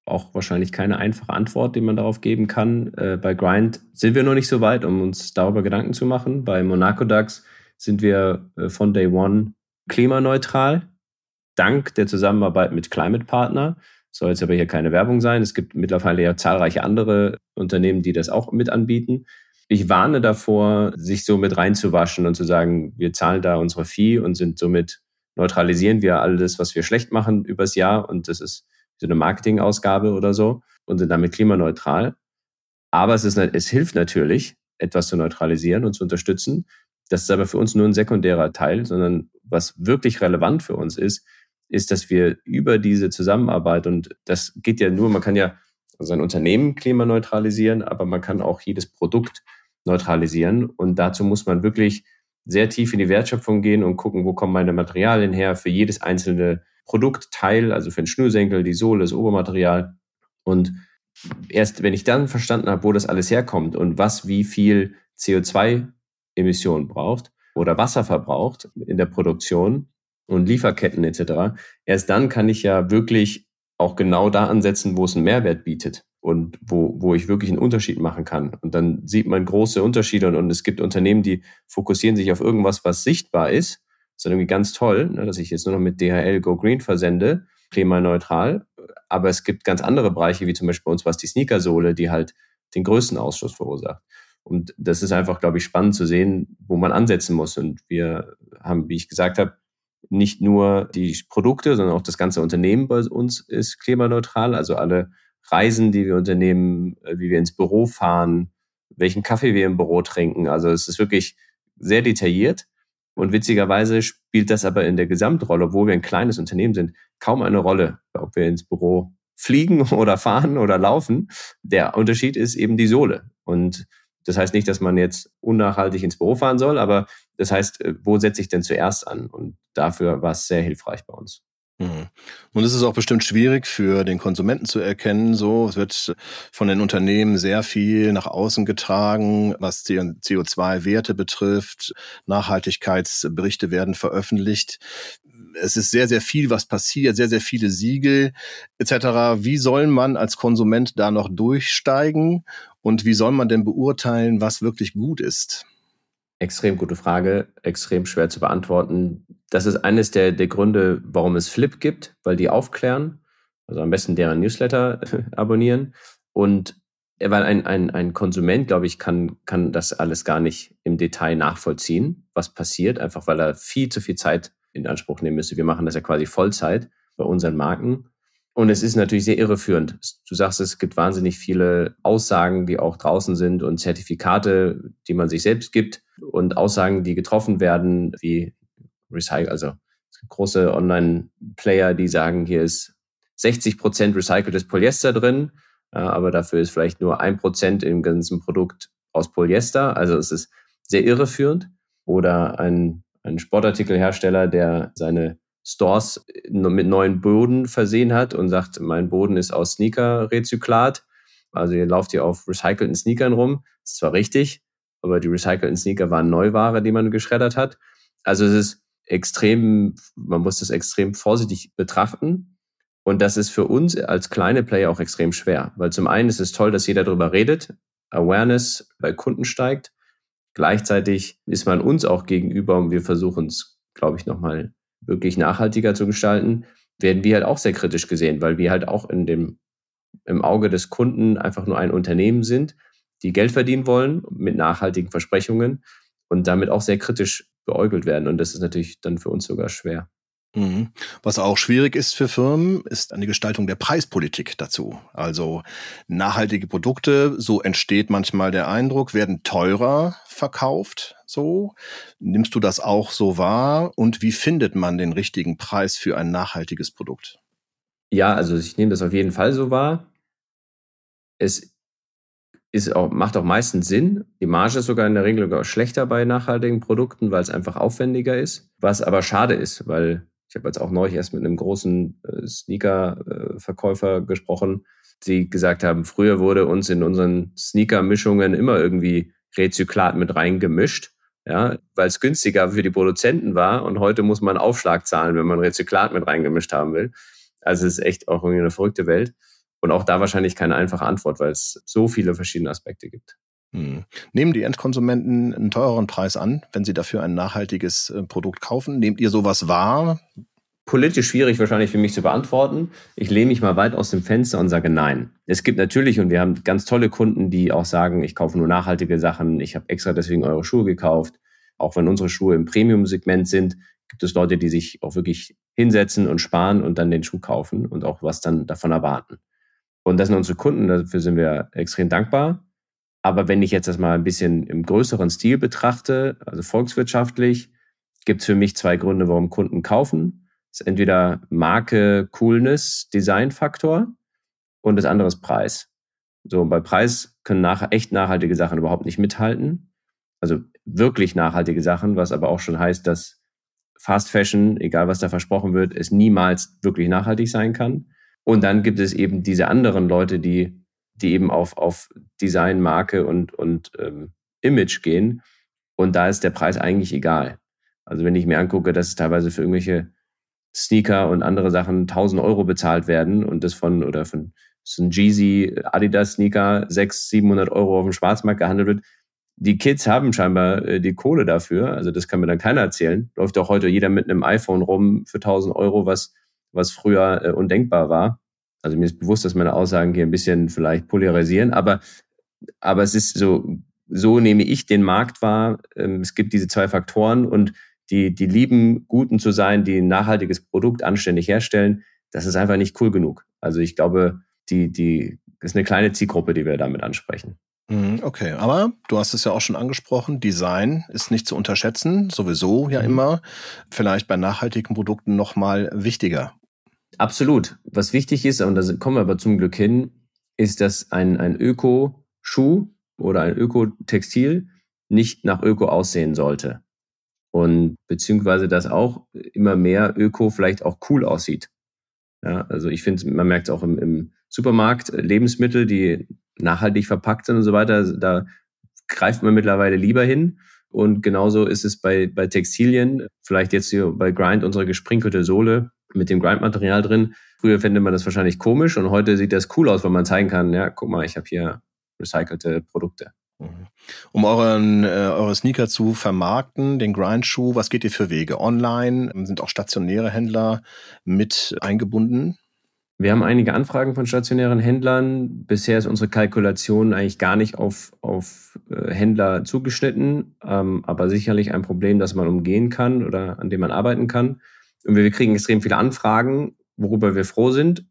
Speaker 1: Auch wahrscheinlich keine einfache Antwort, die man darauf geben kann. Äh, bei Grind sind wir noch nicht so weit, um uns darüber Gedanken zu machen. Bei Monaco DAX sind wir äh, von Day One klimaneutral dank der Zusammenarbeit mit Climate Partner. Soll jetzt aber hier keine Werbung sein. Es gibt mittlerweile ja zahlreiche andere Unternehmen, die das auch mit anbieten. Ich warne davor, sich so mit reinzuwaschen und zu sagen, wir zahlen da unsere Fee und sind somit neutralisieren wir alles, was wir schlecht machen übers Jahr und das ist so eine Marketingausgabe oder so und sind damit klimaneutral. Aber es, ist, es hilft natürlich, etwas zu neutralisieren und zu unterstützen. Das ist aber für uns nur ein sekundärer Teil, sondern was wirklich relevant für uns ist, ist, dass wir über diese Zusammenarbeit, und das geht ja nur, man kann ja sein Unternehmen klimaneutralisieren, aber man kann auch jedes Produkt neutralisieren. Und dazu muss man wirklich sehr tief in die Wertschöpfung gehen und gucken, wo kommen meine Materialien her für jedes einzelne Produktteil, also für den Schnürsenkel, die Sohle, das Obermaterial. Und erst wenn ich dann verstanden habe, wo das alles herkommt und was wie viel CO2-Emissionen braucht oder Wasser verbraucht in der Produktion, und Lieferketten etc. Erst dann kann ich ja wirklich auch genau da ansetzen, wo es einen Mehrwert bietet und wo, wo ich wirklich einen Unterschied machen kann. Und dann sieht man große Unterschiede und, und es gibt Unternehmen, die fokussieren sich auf irgendwas, was sichtbar ist. Ist irgendwie ganz toll, ne, dass ich jetzt nur noch mit DHL Go Green versende, klimaneutral. aber es gibt ganz andere Bereiche, wie zum Beispiel bei uns was die Sneakersohle, die halt den größten Ausstoß verursacht. Und das ist einfach, glaube ich, spannend zu sehen, wo man ansetzen muss. Und wir haben, wie ich gesagt habe, nicht nur die Produkte, sondern auch das ganze Unternehmen bei uns ist klimaneutral. Also alle Reisen, die wir unternehmen, äh, wie wir ins Büro fahren, welchen Kaffee wir im Büro trinken. Also es ist wirklich sehr detailliert. Und witzigerweise spielt das aber in der Gesamtrolle, wo wir ein kleines Unternehmen sind, kaum eine Rolle, ob wir ins Büro fliegen oder fahren oder laufen. Der Unterschied ist eben die Sohle. Und das heißt nicht, dass man jetzt unnachhaltig ins Büro fahren soll, aber das heißt, äh, wo setze ich denn zuerst an? Und dafür war es sehr hilfreich bei uns.
Speaker 2: Mhm. Und es ist auch bestimmt schwierig für den Konsumenten zu erkennen. So, es wird von den Unternehmen sehr viel nach außen getragen, was CO2-Werte betrifft. Nachhaltigkeitsberichte werden veröffentlicht. Es ist sehr, sehr viel, was passiert, sehr, sehr viele Siegel etc. Wie soll man als Konsument da noch durchsteigen? Und wie soll man denn beurteilen, was wirklich gut ist?
Speaker 1: Extrem gute Frage, extrem schwer zu beantworten. Das ist eines der, der Gründe, warum es Flip gibt, weil die aufklären. Also am besten deren Newsletter abonnieren. Und weil ein, ein, ein Konsument, glaube ich, kann, kann das alles gar nicht im Detail nachvollziehen, was passiert, einfach weil er viel zu viel Zeit in Anspruch nehmen müsste. Wir machen das ja quasi Vollzeit bei unseren Marken. Und es ist natürlich sehr irreführend. Du sagst, es gibt wahnsinnig viele Aussagen, die auch draußen sind und Zertifikate, die man sich selbst gibt und Aussagen, die getroffen werden, wie Recycle, also große Online-Player, die sagen, hier ist 60 Prozent recyceltes Polyester drin, aber dafür ist vielleicht nur ein Prozent im ganzen Produkt aus Polyester. Also es ist sehr irreführend. Oder ein, ein Sportartikelhersteller, der seine Stores mit neuen Boden versehen hat und sagt, mein Boden ist aus Sneaker-Rezyklat. Also ihr lauft hier auf recycelten Sneakern rum. Das ist zwar richtig, aber die recycelten Sneaker waren Neuware, die man geschreddert hat. Also es ist extrem, man muss das extrem vorsichtig betrachten. Und das ist für uns als kleine Player auch extrem schwer, weil zum einen ist es toll, dass jeder darüber redet, Awareness bei Kunden steigt. Gleichzeitig ist man uns auch gegenüber und wir versuchen es, glaube ich, nochmal wirklich nachhaltiger zu gestalten, werden wir halt auch sehr kritisch gesehen, weil wir halt auch in dem, im Auge des Kunden einfach nur ein Unternehmen sind, die Geld verdienen wollen mit nachhaltigen Versprechungen und damit auch sehr kritisch beäugelt werden. Und das ist natürlich dann für uns sogar schwer.
Speaker 2: Mhm. Was auch schwierig ist für Firmen, ist eine Gestaltung der Preispolitik dazu. Also nachhaltige Produkte, so entsteht manchmal der Eindruck, werden teurer verkauft. So nimmst du das auch so wahr? Und wie findet man den richtigen Preis für ein nachhaltiges Produkt?
Speaker 1: Ja, also ich nehme das auf jeden Fall so wahr. Es ist auch, macht auch meistens Sinn. Die Marge ist sogar in der Regel schlechter bei nachhaltigen Produkten, weil es einfach aufwendiger ist. Was aber schade ist, weil ich habe jetzt auch neulich erst mit einem großen äh, Sneaker-Verkäufer gesprochen, die gesagt haben, früher wurde uns in unseren Sneaker-Mischungen immer irgendwie Rezyklat mit reingemischt, ja, weil es günstiger für die Produzenten war und heute muss man Aufschlag zahlen, wenn man Rezyklat mit reingemischt haben will. Also es ist echt auch irgendwie eine verrückte Welt. Und auch da wahrscheinlich keine einfache Antwort, weil es so viele verschiedene Aspekte gibt.
Speaker 2: Hm. Nehmen die Endkonsumenten einen teureren Preis an, wenn sie dafür ein nachhaltiges äh, Produkt kaufen? Nehmt ihr sowas wahr?
Speaker 1: Politisch schwierig wahrscheinlich für mich zu beantworten. Ich lehne mich mal weit aus dem Fenster und sage nein. Es gibt natürlich, und wir haben ganz tolle Kunden, die auch sagen, ich kaufe nur nachhaltige Sachen, ich habe extra deswegen eure Schuhe gekauft. Auch wenn unsere Schuhe im Premium-Segment sind, gibt es Leute, die sich auch wirklich hinsetzen und sparen und dann den Schuh kaufen und auch was dann davon erwarten. Und das sind unsere Kunden, dafür sind wir extrem dankbar. Aber wenn ich jetzt das mal ein bisschen im größeren Stil betrachte, also volkswirtschaftlich, gibt es für mich zwei Gründe, warum Kunden kaufen. Das ist entweder Marke, Coolness, Designfaktor und das andere ist Preis. So, bei Preis können nach, echt nachhaltige Sachen überhaupt nicht mithalten. Also wirklich nachhaltige Sachen, was aber auch schon heißt, dass Fast Fashion, egal was da versprochen wird, es niemals wirklich nachhaltig sein kann. Und dann gibt es eben diese anderen Leute, die die eben auf, auf Design, Marke und, und ähm, Image gehen. Und da ist der Preis eigentlich egal. Also wenn ich mir angucke, dass teilweise für irgendwelche Sneaker und andere Sachen 1000 Euro bezahlt werden und das von, oder von so ein Jeezy Adidas Sneaker 600, 700 Euro auf dem Schwarzmarkt gehandelt wird. Die Kids haben scheinbar äh, die Kohle dafür. Also das kann mir dann keiner erzählen. Läuft auch heute jeder mit einem iPhone rum für 1000 Euro, was, was früher äh, undenkbar war. Also mir ist bewusst, dass meine Aussagen hier ein bisschen vielleicht polarisieren, aber, aber es ist so, so nehme ich den Markt wahr. Ähm, es gibt diese zwei Faktoren und die, die lieben, Guten zu sein, die ein nachhaltiges Produkt anständig herstellen, das ist einfach nicht cool genug. Also ich glaube, die, die, das ist eine kleine Zielgruppe, die wir damit ansprechen.
Speaker 2: Mhm, okay, aber du hast es ja auch schon angesprochen, Design ist nicht zu unterschätzen, sowieso ja mhm. immer, vielleicht bei nachhaltigen Produkten nochmal wichtiger.
Speaker 1: Absolut. Was wichtig ist, und da kommen wir aber zum Glück hin, ist, dass ein, ein Öko-Schuh oder ein Öko-Textil nicht nach Öko aussehen sollte. Und beziehungsweise, dass auch immer mehr Öko vielleicht auch cool aussieht. Ja, also ich finde, man merkt es auch im, im Supermarkt, Lebensmittel, die nachhaltig verpackt sind und so weiter, da greift man mittlerweile lieber hin. Und genauso ist es bei, bei Textilien, vielleicht jetzt hier bei Grind unsere gesprinkelte Sohle mit dem Grind-Material drin. Früher fände man das wahrscheinlich komisch und heute sieht das cool aus, weil man zeigen kann, ja, guck mal, ich habe hier recycelte Produkte.
Speaker 2: Um euren, äh, eure Sneaker zu vermarkten, den Grind-Schuh, was geht ihr für Wege? Online? Sind auch stationäre Händler mit eingebunden?
Speaker 1: Wir haben einige Anfragen von stationären Händlern. Bisher ist unsere Kalkulation eigentlich gar nicht auf, auf äh, Händler zugeschnitten, ähm, aber sicherlich ein Problem, das man umgehen kann oder an dem man arbeiten kann. Und wir kriegen extrem viele Anfragen, worüber wir froh sind.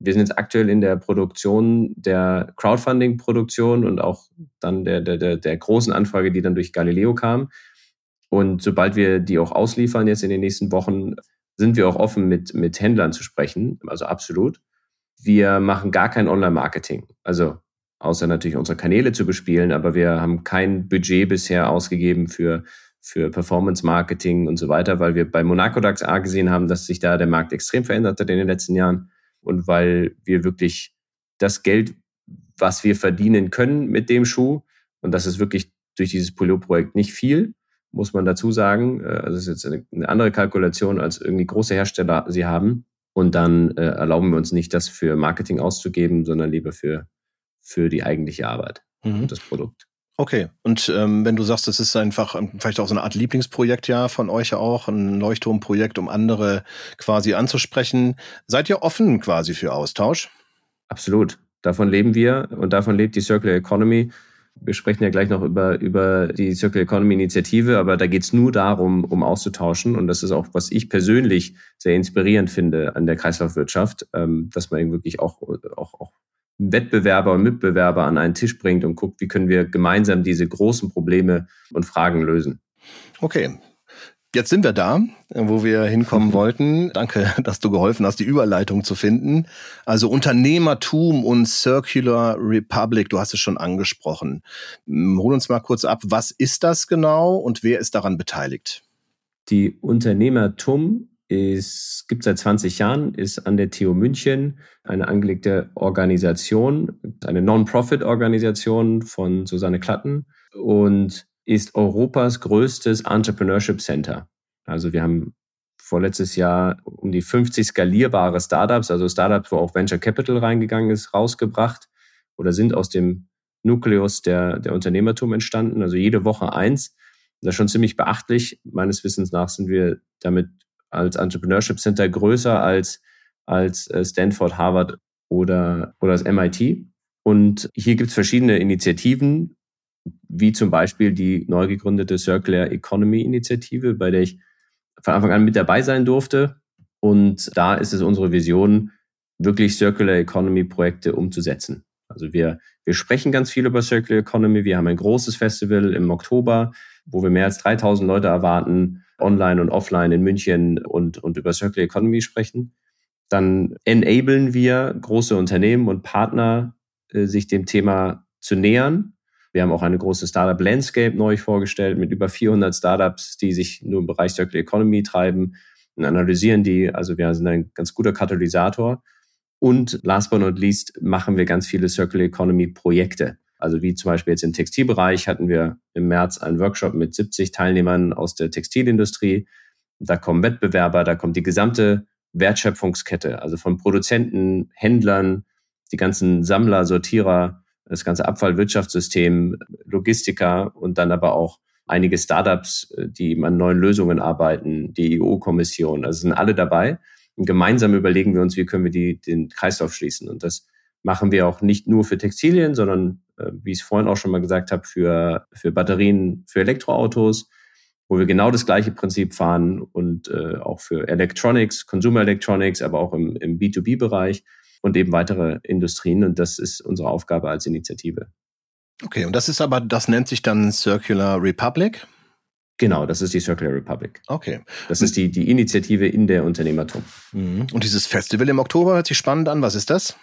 Speaker 1: Wir sind jetzt aktuell in der Produktion der Crowdfunding-Produktion und auch dann der, der, der, großen Anfrage, die dann durch Galileo kam. Und sobald wir die auch ausliefern jetzt in den nächsten Wochen, sind wir auch offen, mit, mit Händlern zu sprechen, also absolut. Wir machen gar kein Online-Marketing, also außer natürlich unsere Kanäle zu bespielen, aber wir haben kein Budget bisher ausgegeben für, für Performance-Marketing und so weiter, weil wir bei Monaco DAX A gesehen haben, dass sich da der Markt extrem verändert hat in den letzten Jahren und weil wir wirklich das Geld, was wir verdienen können mit dem Schuh, und das ist wirklich durch dieses Polio-Projekt nicht viel, muss man dazu sagen. Äh, also es ist jetzt eine, andere Kalkulation, als irgendwie große Hersteller sie haben. Und dann äh, erlauben wir uns nicht, das für Marketing auszugeben, sondern lieber für, für die eigentliche Arbeit mhm. und das Produkt.
Speaker 2: Okay, und ähm, wenn du sagst, das ist einfach ähm, vielleicht auch so eine Art Lieblingsprojekt ja von euch auch, ein Leuchtturmprojekt, um andere quasi anzusprechen, seid ihr offen quasi für Austausch?
Speaker 1: Absolut. Davon leben wir und davon lebt die Circular Economy. Wir sprechen ja gleich noch über, über die Circular Economy Initiative, aber da geht es nur darum, um auszutauschen. Und das ist auch, was ich persönlich sehr inspirierend finde an der Kreislaufwirtschaft, ähm, dass man wirklich auch, auch, auch Wettbewerber und Mitbewerber an einen Tisch bringt und guckt, wie können wir gemeinsam diese großen Probleme und Fragen lösen.
Speaker 2: Okay, Jetzt sind wir da, wo wir hinkommen wollten. Danke, dass du geholfen hast, die Überleitung zu finden. Also Unternehmertum und Circular Republic, du hast es schon angesprochen. Hol uns mal kurz ab, was ist das genau und wer ist daran beteiligt?
Speaker 1: Die Unternehmertum ist, gibt seit 20 Jahren, ist an der TU München eine angelegte Organisation, eine Non-Profit-Organisation von Susanne Klatten und ist Europas größtes Entrepreneurship Center. Also wir haben vorletztes Jahr um die 50 skalierbare Startups, also Startups, wo auch Venture Capital reingegangen ist, rausgebracht oder sind aus dem Nukleus der, der Unternehmertum entstanden. Also jede Woche eins. Das ist schon ziemlich beachtlich. Meines Wissens nach sind wir damit als Entrepreneurship Center größer als, als äh, Stanford, Harvard oder, oder das MIT. Und hier gibt es verschiedene Initiativen, wie zum Beispiel die neu gegründete Circular Economy Initiative, bei der ich von Anfang an mit dabei sein durfte. Und da ist es unsere Vision, wirklich Circular Economy Projekte umzusetzen. Also wir, wir sprechen ganz viel über Circular Economy. Wir haben ein großes Festival im Oktober, wo wir mehr als 3000 Leute erwarten, online und offline in München und, und über Circular Economy sprechen. Dann enablen wir große Unternehmen und Partner, äh, sich dem Thema zu nähern wir haben auch eine große Startup Landscape neu vorgestellt mit über 400 Startups, die sich nur im Bereich Circular Economy treiben und analysieren die. Also wir sind ein ganz guter Katalysator. Und last but not least machen wir ganz viele Circular Economy Projekte. Also wie zum Beispiel jetzt im Textilbereich hatten wir im März einen Workshop mit 70 Teilnehmern aus der Textilindustrie. Da kommen Wettbewerber, da kommt die gesamte Wertschöpfungskette, also von Produzenten, Händlern, die ganzen Sammler, Sortierer, das ganze Abfallwirtschaftssystem, Logistiker und dann aber auch einige Startups, äh, die an neuen Lösungen arbeiten, die EU-Kommission, also sind alle dabei. Und gemeinsam überlegen wir uns, wie können wir die, den Kreislauf schließen. Und das machen wir auch nicht nur für Textilien, sondern, wie ich es vorhin auch schon mal gesagt habe, für, für Batterien, für Elektroautos, wo wir genau das gleiche Prinzip fahren und äh, auch für Electronics, Consumer Electronics, aber auch im, im B2B-Bereich und eben weitere Industrien. Und das ist unsere Aufgabe als Initiative.
Speaker 2: Okay, und das ist aber, das nennt sich dann Circular Republic?
Speaker 1: Genau, das ist die Circular Republic.
Speaker 2: Okay.
Speaker 1: Das ist die, die Initiative in der Unternehmertum.
Speaker 2: Mhm. Und dieses Festival im Oktober hört sich spannend an. Was ist das?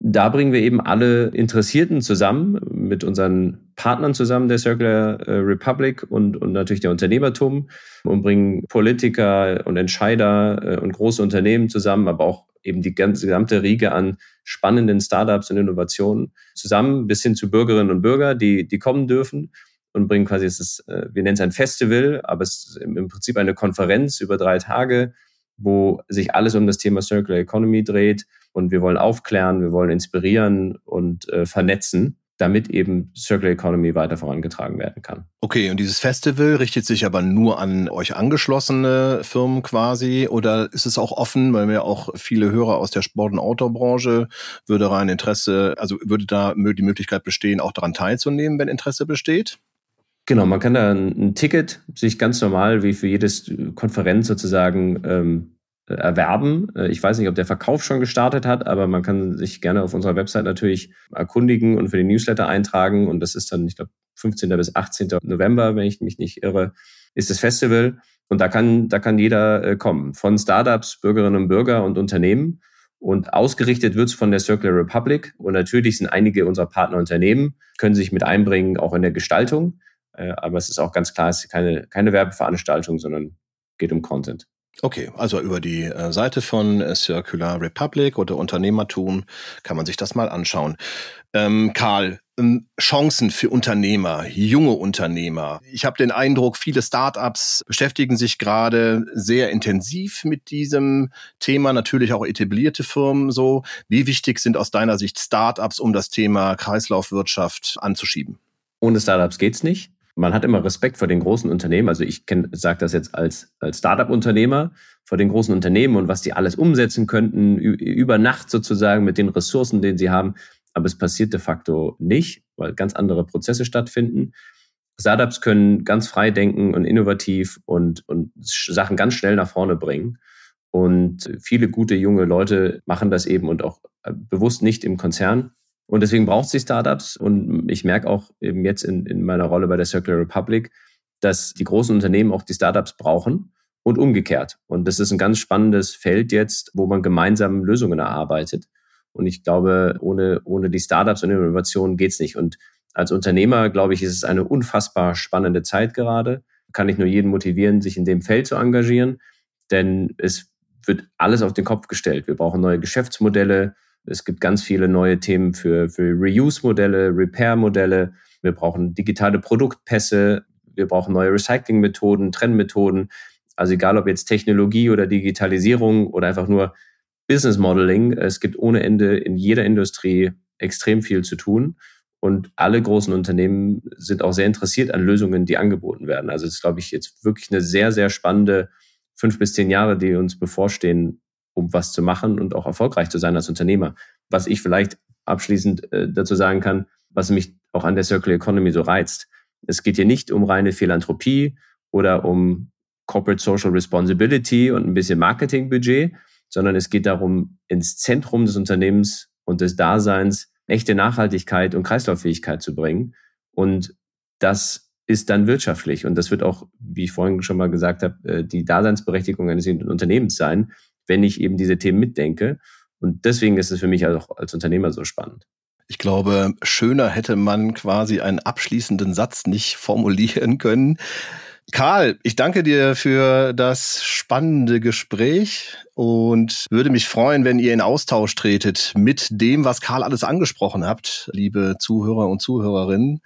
Speaker 1: Da bringen wir eben alle Interessierten zusammen, mit unseren Partnern zusammen der Circular äh, Republic und, und natürlich der Unternehmertum und bringen Politiker und Entscheider äh, und große Unternehmen zusammen, aber auch eben die ganze gesamte Riege an spannenden Startups und Innovationen zusammen, bis hin zu Bürgerinnen und Bürger, die, die kommen dürfen und bringen quasi, es ist, äh, wir nennen es ein Festival, aber es ist im Prinzip eine Konferenz über drei Tage, wo sich alles um das Thema Circular Economy dreht. Und wir wollen aufklären, wir wollen inspirieren und äh, vernetzen, damit eben Circular Economy weiter vorangetragen werden kann.
Speaker 2: Okay, und dieses Festival richtet sich aber nur an euch angeschlossene Firmen quasi oder ist es auch offen, weil wir auch viele Hörer aus der Sport- und Outdoor-Branche würde rein Interesse, also würde da die Möglichkeit bestehen, auch daran teilzunehmen, wenn Interesse besteht?
Speaker 1: Genau, man kann da ein, Ticket sich ganz normal wie für jedes Konferenz sozusagen ähm, erwerben. Äh, ich weiß nicht, ob der Verkauf schon gestartet hat, aber man kann sich gerne auf unserer Website natürlich erkundigen und für den Newsletter eintragen. Und das ist dann, ich glaube, 15. bis 18. November, wenn ich mich nicht irre, ist das Festival. Und da kann, da kann jeder äh, kommen. Von Startups, Bürgerinnen und Bürger und Unternehmen. Und ausgerichtet wird es von der Circular Republic. Und natürlich sind einige unserer Partnerunternehmen, können sich mit einbringen, auch in der Gestaltung. Äh, aber es ist auch ganz klar, es ist keine, keine Werbeveranstaltung, sondern geht um Content.
Speaker 2: Okay, also über die äh, Seite von äh, Circular Republic oder Unternehmertum kann man sich das mal anschauen. Ähm, Karl, ähm, Chancen für Unternehmer, junge Unternehmer. Ich habe den Eindruck, viele Startups beschäftigen sich gerade sehr intensiv mit diesem Thema, natürlich auch etablierte Firmen so. Wie wichtig sind aus deiner Sicht Startups, um das Thema Kreislaufwirtschaft anzuschieben?
Speaker 1: Ohne Startups geht's nicht man hat immer Respekt vor den großen Unternehmen. Also ich sage das jetzt als, als Startup-Unternehmer vor den großen Unternehmen und was die alles umsetzen könnten, über Nacht sozusagen mit den Ressourcen, denen sie haben. Aber es passiert de facto nicht, weil ganz andere Prozesse stattfinden. Startups können ganz frei denken und innovativ und, und Sachen ganz schnell nach vorne bringen. Und viele gute junge Leute machen das eben und auch äh, bewusst nicht im Konzern, und deswegen braucht es die Startups. Und ich merke auch eben jetzt in, in meiner Rolle bei der Circular Republic, dass die großen Unternehmen auch die Startups brauchen und umgekehrt. Und das ist ein ganz spannendes Feld jetzt, wo man gemeinsam Lösungen erarbeitet. Und ich glaube, ohne, ohne die Startups und Innovationen geht's nicht. Und als Unternehmer, glaube ich, ist es eine unfassbar spannende Zeit gerade. Kann ich nur jeden motivieren, sich in dem Feld zu engagieren, denn es wird alles auf den Kopf gestellt. Wir brauchen neue Geschäftsmodelle, es gibt ganz viele neue Themen für, für Reuse-Modelle, Repair-Modelle. Wir brauchen digitale Produktpässe. Wir brauchen neue Recycling-Methoden, Trennmethoden. Also egal ob jetzt Technologie oder Digitalisierung oder einfach nur Business Modeling, es gibt ohne Ende in jeder Industrie extrem viel zu tun. Und alle großen Unternehmen sind auch sehr interessiert an Lösungen, die angeboten werden. Also es ist, glaube ich, jetzt wirklich eine sehr, sehr spannende fünf bis zehn Jahre, die uns bevorstehen, um was zu machen und auch erfolgreich zu sein als Unternehmer. Was ich vielleicht abschließend äh, dazu sagen kann, was mich auch an der Circular Economy so reizt. Es geht hier nicht um reine Philanthropie oder um Corporate Social Responsibility und ein bisschen Marketingbudget, sondern es geht darum, ins Zentrum des Unternehmens und des Daseins echte Nachhaltigkeit und Kreislauffähigkeit zu bringen. Und das ist dann wirtschaftlich. Und das wird auch, wie ich vorhin schon mal gesagt habe, äh, die Daseinsberechtigung eines Unternehmens sein, wenn ich eben diese Themen mitdenke. Und deswegen ist es für mich auch als Unternehmer so spannend.
Speaker 2: Ich glaube, schöner hätte man quasi einen abschließenden Satz nicht formulieren können. Karl, ich danke dir für das spannende Gespräch und würde mich freuen, wenn ihr in Austausch tretet mit dem, was Karl alles angesprochen habt, liebe Zuhörer und Zuhörerinnen.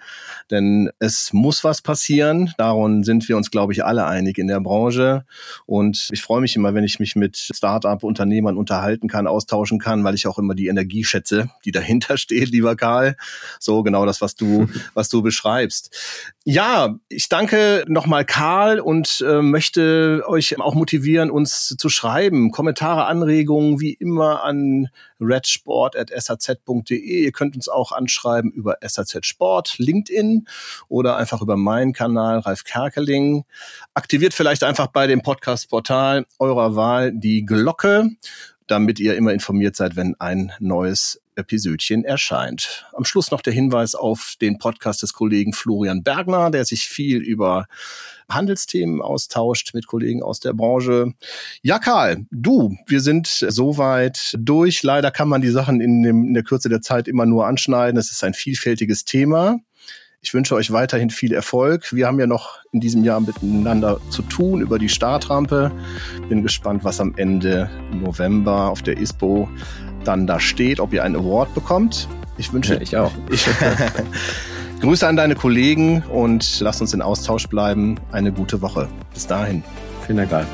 Speaker 2: Denn es muss was passieren. Darum sind wir uns, glaube ich, alle einig in der Branche. Und ich freue mich immer, wenn ich mich mit Start-up-Unternehmern unterhalten kann, austauschen kann, weil ich auch immer die Energie schätze, die dahinter steht, lieber Karl. So genau das, was du, was du beschreibst. Ja, ich danke nochmal Karl und äh, möchte euch auch motivieren, uns zu schreiben Kommentare, Anregungen wie immer an redsport.saz.de. Ihr könnt uns auch anschreiben über SAZ Sport, LinkedIn oder einfach über meinen Kanal Ralf Kerkeling. Aktiviert vielleicht einfach bei dem Podcast-Portal eurer Wahl die Glocke damit ihr immer informiert seid, wenn ein neues Episödchen erscheint. Am Schluss noch der Hinweis auf den Podcast des Kollegen Florian Bergner, der sich viel über Handelsthemen austauscht mit Kollegen aus der Branche. Ja, Karl, du, wir sind soweit durch. Leider kann man die Sachen in, dem, in der Kürze der Zeit immer nur anschneiden. Es ist ein vielfältiges Thema. Ich wünsche euch weiterhin viel Erfolg. Wir haben ja noch in diesem Jahr miteinander zu tun über die Startrampe. Bin gespannt, was am Ende November auf der ISPO dann da steht, ob ihr einen Award bekommt. Ich wünsche. Ja,
Speaker 1: ich auch. Ich,
Speaker 2: Grüße an deine Kollegen und lass uns in Austausch bleiben. Eine gute Woche. Bis dahin.
Speaker 1: Vielen Dank.